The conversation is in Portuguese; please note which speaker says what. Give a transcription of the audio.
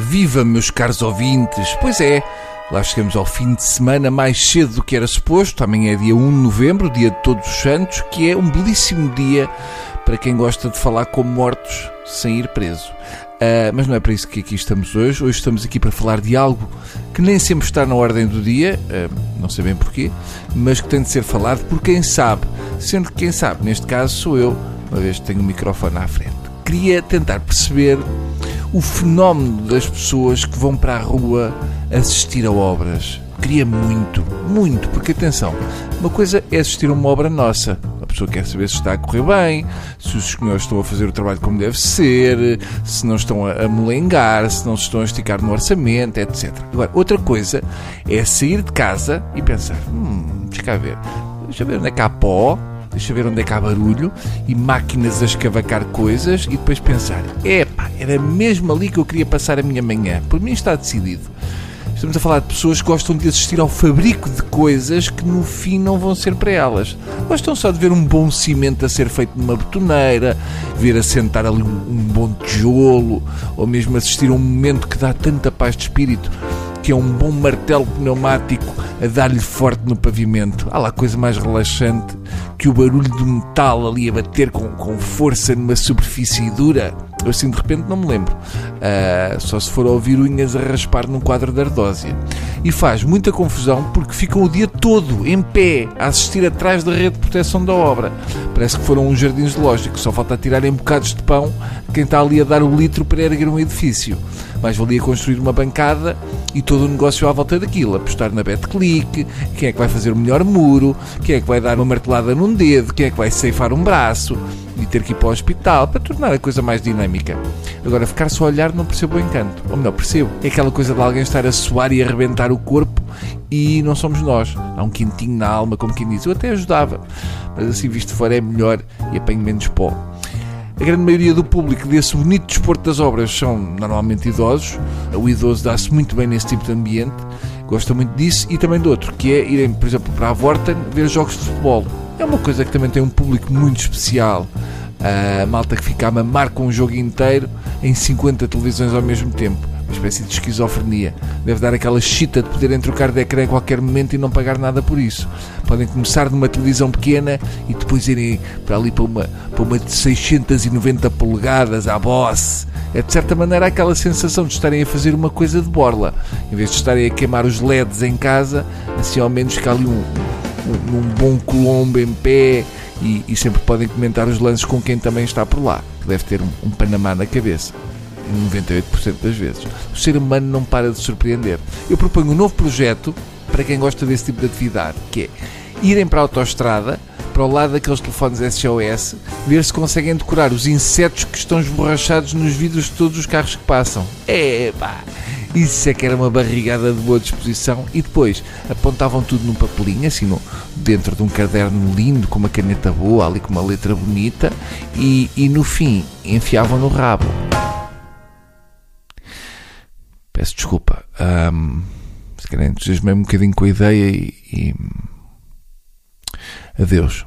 Speaker 1: Viva, meus caros ouvintes! Pois é, lá chegamos ao fim de semana mais cedo do que era suposto. Amanhã é dia 1 de novembro, dia de Todos os Santos, que é um belíssimo dia para quem gosta de falar com mortos sem ir preso. Uh, mas não é para isso que aqui estamos hoje. Hoje estamos aqui para falar de algo que nem sempre está na ordem do dia, uh, não sei bem porquê, mas que tem de ser falado por quem sabe. Sendo que quem sabe, neste caso, sou eu, uma vez que tenho o microfone à frente. Queria tentar perceber o fenómeno das pessoas que vão para a rua assistir a obras. Queria muito, muito, porque atenção, uma coisa é assistir a uma obra nossa. A pessoa quer saber se está a correr bem, se os senhores estão a fazer o trabalho como deve ser, se não estão a molengar, se não se estão a esticar no orçamento, etc. Agora, outra coisa é sair de casa e pensar: hum, deixa cá ver, deixa ver onde é que há pó, deixa ver onde é que há barulho e máquinas a escavacar coisas e depois pensar: epá, era mesmo ali que eu queria passar a minha manhã. Por mim está decidido. Estamos a falar de pessoas que gostam de assistir ao fabrico de coisas que no fim não vão ser para elas. Gostam só de ver um bom cimento a ser feito numa betoneira, ver assentar ali um, bom tijolo, ou mesmo assistir a um momento que dá tanta paz de espírito que é um bom martelo pneumático a dar-lhe forte no pavimento. Há lá coisa mais relaxante que o barulho do metal ali a bater com, com força numa superfície dura. Eu assim de repente não me lembro. Uh, só se for ouvir unhas a raspar num quadro de ardósia. E faz muita confusão porque ficam o dia todo em pé a assistir atrás da rede de proteção da obra. Parece que foram uns jardins lógicos, só falta tirarem bocados de pão quem está ali a dar o litro para erguer um edifício. Mais valia construir uma bancada e todo o negócio à volta daquilo. Apostar na BetClick, quem é que vai fazer o melhor muro, quem é que vai dar uma martelada num dedo, quem é que vai ceifar um braço e ter que ir para o hospital para tornar a coisa mais dinâmica. Agora, ficar só a olhar não percebo o encanto. Ou melhor, percebo. É aquela coisa de alguém estar a suar e a arrebentar o corpo e não somos nós. Há um quentinho na alma, como quem diz. Eu até ajudava, mas assim visto fora é melhor e apanho menos pó. A grande maioria do público desse bonito desporto das obras são normalmente idosos. O idoso dá-se muito bem nesse tipo de ambiente, gosta muito disso e também do outro, que é irem, por exemplo, para a Vorten ver jogos de futebol. É uma coisa que também tem um público muito especial. A malta que fica a mamar com um jogo inteiro em 50 televisões ao mesmo tempo uma espécie de esquizofrenia. Deve dar aquela chita de poderem trocar de ecrã a qualquer momento e não pagar nada por isso. Podem começar numa televisão pequena e depois irem para ali para uma, para uma de 690 polegadas, à boss. É de certa maneira aquela sensação de estarem a fazer uma coisa de borla. Em vez de estarem a queimar os LEDs em casa, assim ao menos fica ali um, um, um bom colombo em pé e, e, sempre podem comentar os lances com quem também está por lá, que deve ter um, um Panamá na cabeça. 98% das vezes. O ser humano não para de surpreender. Eu proponho um novo projeto para quem gosta desse tipo de atividade, que é irem para a autoestrada, para o lado daqueles telefones SOS, ver se conseguem decorar os insetos que estão esborrachados nos vidros de todos os carros que passam. É pá! Isso é que era uma barrigada de boa disposição. E depois apontavam tudo num papelinho, assim, dentro de um caderno lindo, com uma caneta boa, ali com uma letra bonita, e, e no fim enfiavam no rabo. Peço desculpa. Um, se calhar entusiasmei um bocadinho com a ideia e. e... Adeus.